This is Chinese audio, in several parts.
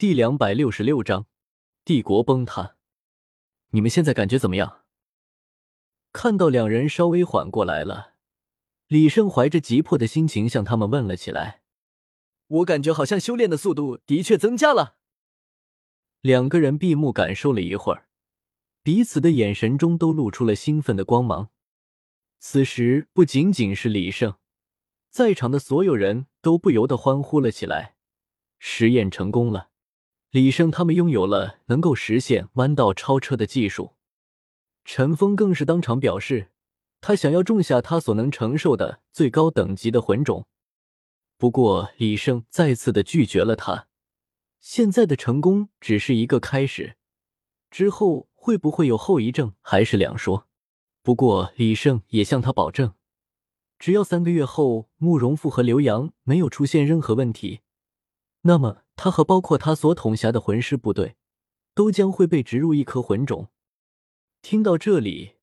第两百六十六章，帝国崩塌。你们现在感觉怎么样？看到两人稍微缓过来了，李胜怀着急迫的心情向他们问了起来。我感觉好像修炼的速度的确增加了。两个人闭目感受了一会儿，彼此的眼神中都露出了兴奋的光芒。此时，不仅仅是李胜，在场的所有人都不由得欢呼了起来。实验成功了，李胜他们拥有了能够实现弯道超车的技术。陈峰更是当场表示，他想要种下他所能承受的最高等级的魂种。不过，李胜再次的拒绝了他。现在的成功只是一个开始，之后会不会有后遗症还是两说。不过，李胜也向他保证，只要三个月后慕容复和刘洋没有出现任何问题，那么他和包括他所统辖的魂师部队，都将会被植入一颗魂种。听到这里，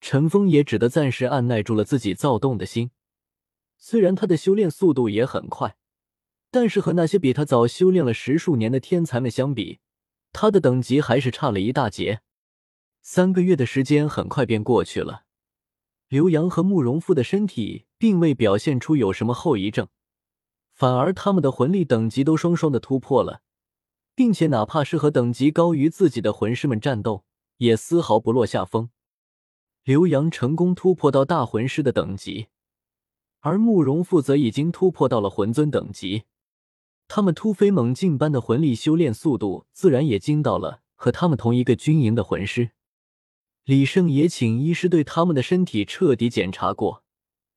陈峰也只得暂时按耐住了自己躁动的心。虽然他的修炼速度也很快，但是和那些比他早修炼了十数年的天才们相比，他的等级还是差了一大截。三个月的时间很快便过去了，刘洋和慕容复的身体并未表现出有什么后遗症，反而他们的魂力等级都双双的突破了，并且哪怕是和等级高于自己的魂师们战斗，也丝毫不落下风。刘洋成功突破到大魂师的等级。而慕容复则已经突破到了魂尊等级，他们突飞猛进般的魂力修炼速度，自然也惊到了和他们同一个军营的魂师。李胜也请医师对他们的身体彻底检查过，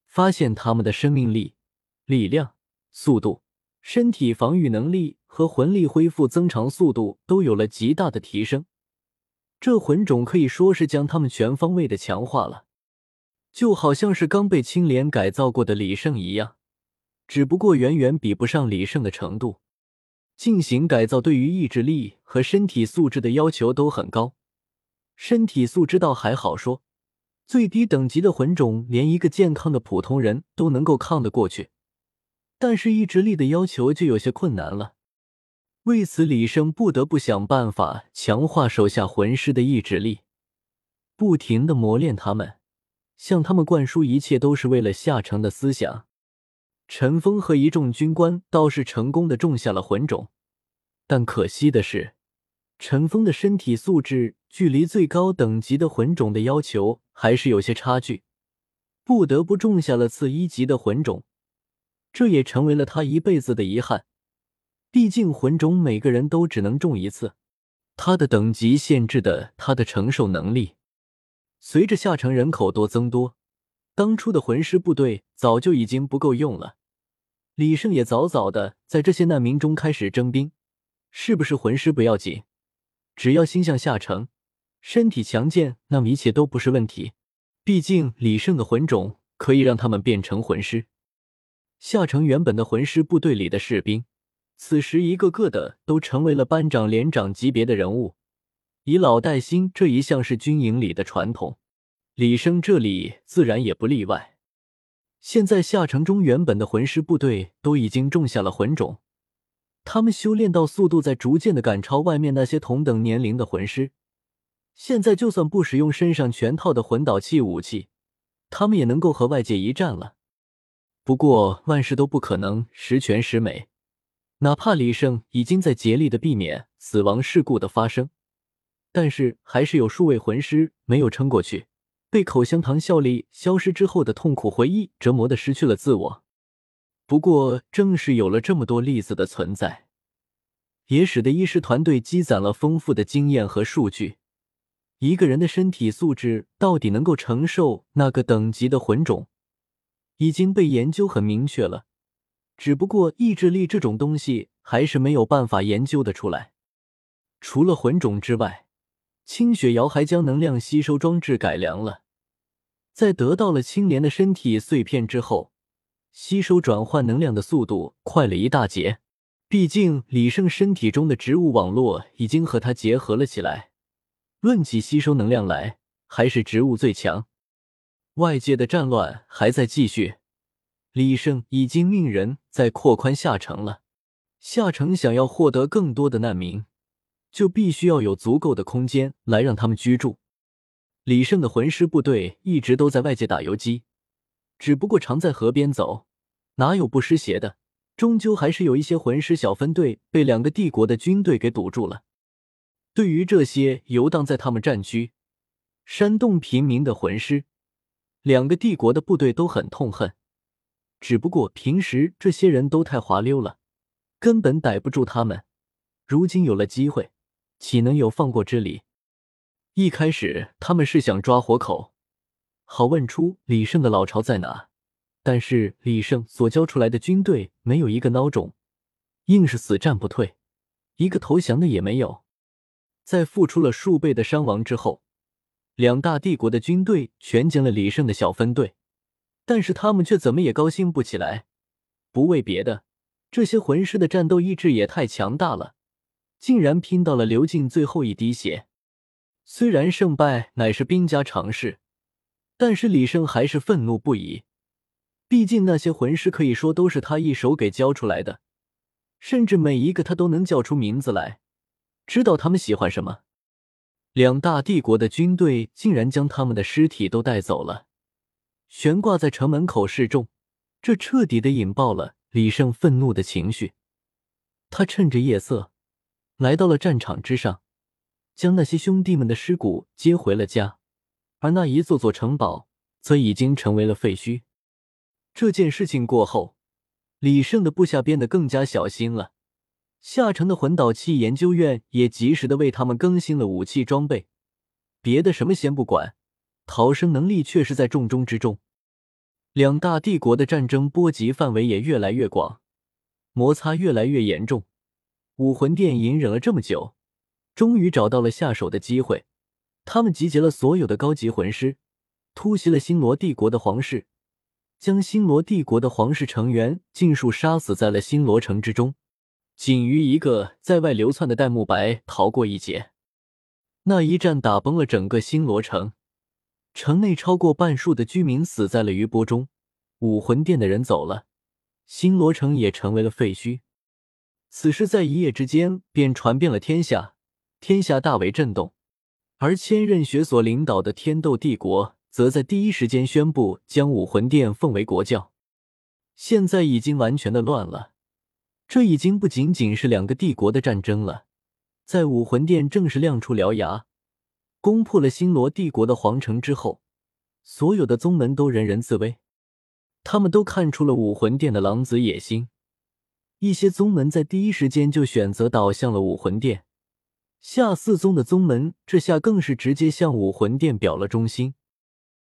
发现他们的生命力、力量、速度、身体防御能力和魂力恢复增长速度都有了极大的提升，这魂种可以说是将他们全方位的强化了。就好像是刚被青莲改造过的李胜一样，只不过远远比不上李胜的程度。进行改造对于意志力和身体素质的要求都很高，身体素质倒还好说，最低等级的魂种连一个健康的普通人都能够抗得过去，但是意志力的要求就有些困难了。为此，李胜不得不想办法强化手下魂师的意志力，不停的磨练他们。向他们灌输一切都是为了下城的思想。陈峰和一众军官倒是成功的种下了魂种，但可惜的是，陈峰的身体素质距离最高等级的魂种的要求还是有些差距，不得不种下了次一级的魂种。这也成为了他一辈子的遗憾。毕竟魂种每个人都只能种一次，他的等级限制的他的承受能力。随着下城人口多增多，当初的魂师部队早就已经不够用了。李胜也早早的在这些难民中开始征兵。是不是魂师不要紧，只要心向下城，身体强健，那么一切都不是问题。毕竟李胜的魂种可以让他们变成魂师。下城原本的魂师部队里的士兵，此时一个个的都成为了班长、连长级别的人物。以老带新这一项是军营里的传统，李生这里自然也不例外。现在下城中原本的魂师部队都已经种下了魂种，他们修炼到速度在逐渐的赶超外面那些同等年龄的魂师。现在就算不使用身上全套的魂导器武器，他们也能够和外界一战了。不过万事都不可能十全十美，哪怕李胜已经在竭力的避免死亡事故的发生。但是还是有数位魂师没有撑过去，被口香糖效力消失之后的痛苦回忆折磨的失去了自我。不过正是有了这么多例子的存在，也使得医师团队积攒了丰富的经验和数据。一个人的身体素质到底能够承受那个等级的魂种，已经被研究很明确了。只不过意志力这种东西还是没有办法研究的出来。除了魂种之外，清雪瑶还将能量吸收装置改良了，在得到了青莲的身体碎片之后，吸收转换能量的速度快了一大截。毕竟李胜身体中的植物网络已经和他结合了起来，论起吸收能量来，还是植物最强。外界的战乱还在继续，李胜已经命人在扩宽下城了。夏城想要获得更多的难民，就必须要有足够的空间来让他们居住。李胜的魂师部队一直都在外界打游击，只不过常在河边走，哪有不湿鞋的？终究还是有一些魂师小分队被两个帝国的军队给堵住了。对于这些游荡在他们战区、煽动平民的魂师，两个帝国的部队都很痛恨。只不过平时这些人都太滑溜了，根本逮不住他们。如今有了机会，岂能有放过之理？一开始他们是想抓活口，好问出李胜的老巢在哪。但是李胜所交出来的军队没有一个孬种，硬是死战不退，一个投降的也没有。在付出了数倍的伤亡之后，两大帝国的军队全歼了李胜的小分队。但是他们却怎么也高兴不起来，不为别的，这些魂师的战斗意志也太强大了，竟然拼到了流尽最后一滴血。虽然胜败乃是兵家常事，但是李胜还是愤怒不已。毕竟那些魂师可以说都是他一手给教出来的，甚至每一个他都能叫出名字来，知道他们喜欢什么。两大帝国的军队竟然将他们的尸体都带走了。悬挂在城门口示众，这彻底的引爆了李胜愤怒的情绪。他趁着夜色来到了战场之上，将那些兄弟们的尸骨接回了家，而那一座座城堡则已经成为了废墟。这件事情过后，李胜的部下变得更加小心了。下城的魂导器研究院也及时的为他们更新了武器装备，别的什么先不管。逃生能力却是在重中之重，两大帝国的战争波及范围也越来越广，摩擦越来越严重。武魂殿隐忍了这么久，终于找到了下手的机会。他们集结了所有的高级魂师，突袭了星罗帝国的皇室，将星罗帝国的皇室成员尽数杀死在了星罗城之中，仅余一个在外流窜的戴沐白逃过一劫。那一战打崩了整个星罗城。城内超过半数的居民死在了余波中，武魂殿的人走了，星罗城也成为了废墟。此事在一夜之间便传遍了天下，天下大为震动。而千仞雪所领导的天斗帝国，则在第一时间宣布将武魂殿奉为国教。现在已经完全的乱了，这已经不仅仅是两个帝国的战争了。在武魂殿正式亮出獠牙。攻破了星罗帝国的皇城之后，所有的宗门都人人自危。他们都看出了武魂殿的狼子野心，一些宗门在第一时间就选择倒向了武魂殿。下四宗的宗门这下更是直接向武魂殿表了忠心。